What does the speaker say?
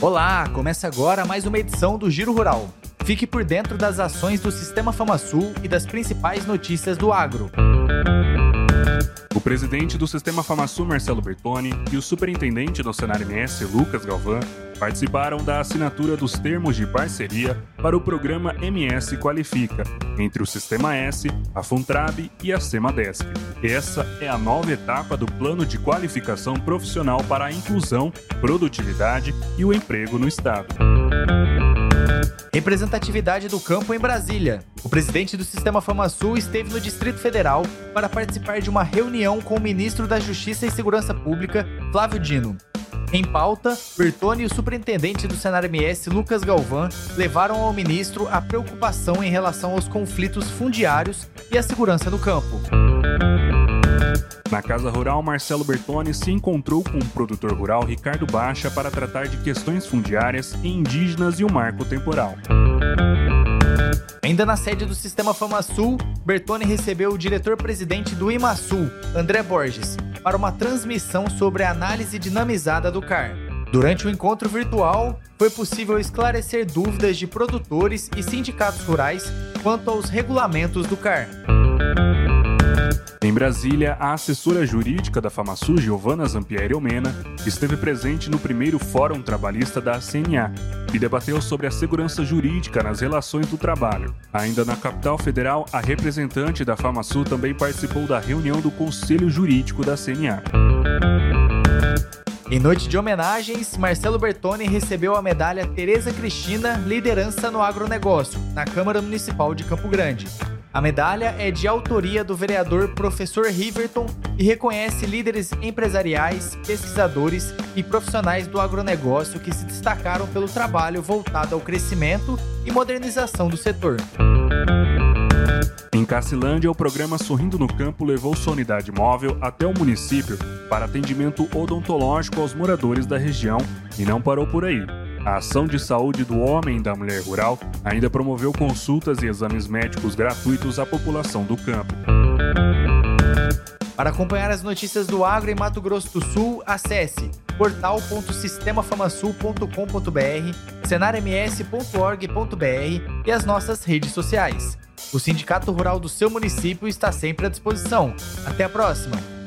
Olá, começa agora mais uma edição do Giro Rural. Fique por dentro das ações do Sistema FamaSul e das principais notícias do agro. O presidente do Sistema FamaSul, Marcelo Bertoni, e o superintendente do Senar MS, Lucas Galvão, participaram da assinatura dos termos de parceria para o programa MS Qualifica, entre o Sistema S, a Funtrab e a Semadesc. Essa é a nova etapa do plano de qualificação profissional para a inclusão, produtividade e o emprego no Estado. Representatividade do campo em Brasília. O presidente do Sistema FamaSul esteve no Distrito Federal para participar de uma reunião com o ministro da Justiça e Segurança Pública, Flávio Dino. Em pauta, Bertone e o superintendente do Senar MS, Lucas Galvão, levaram ao ministro a preocupação em relação aos conflitos fundiários e a segurança no campo. Na Casa Rural, Marcelo Bertoni se encontrou com o produtor rural Ricardo Baixa para tratar de questões fundiárias e indígenas e o marco temporal. Ainda na sede do Sistema FamaSul, Bertone recebeu o diretor-presidente do IMASul, André Borges, para uma transmissão sobre a análise dinamizada do CAR. Durante o encontro virtual, foi possível esclarecer dúvidas de produtores e sindicatos rurais quanto aos regulamentos do CAR. Em Brasília, a assessora jurídica da FamaSul, Giovana Zampieri Omena, esteve presente no primeiro Fórum Trabalhista da CNA e debateu sobre a segurança jurídica nas relações do trabalho. Ainda na capital federal, a representante da FamaSul também participou da reunião do Conselho Jurídico da CNA. Em noite de homenagens, Marcelo Bertoni recebeu a medalha Tereza Cristina Liderança no Agronegócio, na Câmara Municipal de Campo Grande. A medalha é de autoria do vereador Professor Riverton e reconhece líderes empresariais, pesquisadores e profissionais do agronegócio que se destacaram pelo trabalho voltado ao crescimento e modernização do setor. Em Cacilândia, o programa Sorrindo no Campo levou sua unidade móvel até o município para atendimento odontológico aos moradores da região e não parou por aí. A ação de saúde do homem e da mulher rural ainda promoveu consultas e exames médicos gratuitos à população do campo. Para acompanhar as notícias do agro em Mato Grosso do Sul, acesse portal.sistemafamasul.com.br, senarms.org.br e as nossas redes sociais. O Sindicato Rural do seu município está sempre à disposição. Até a próxima!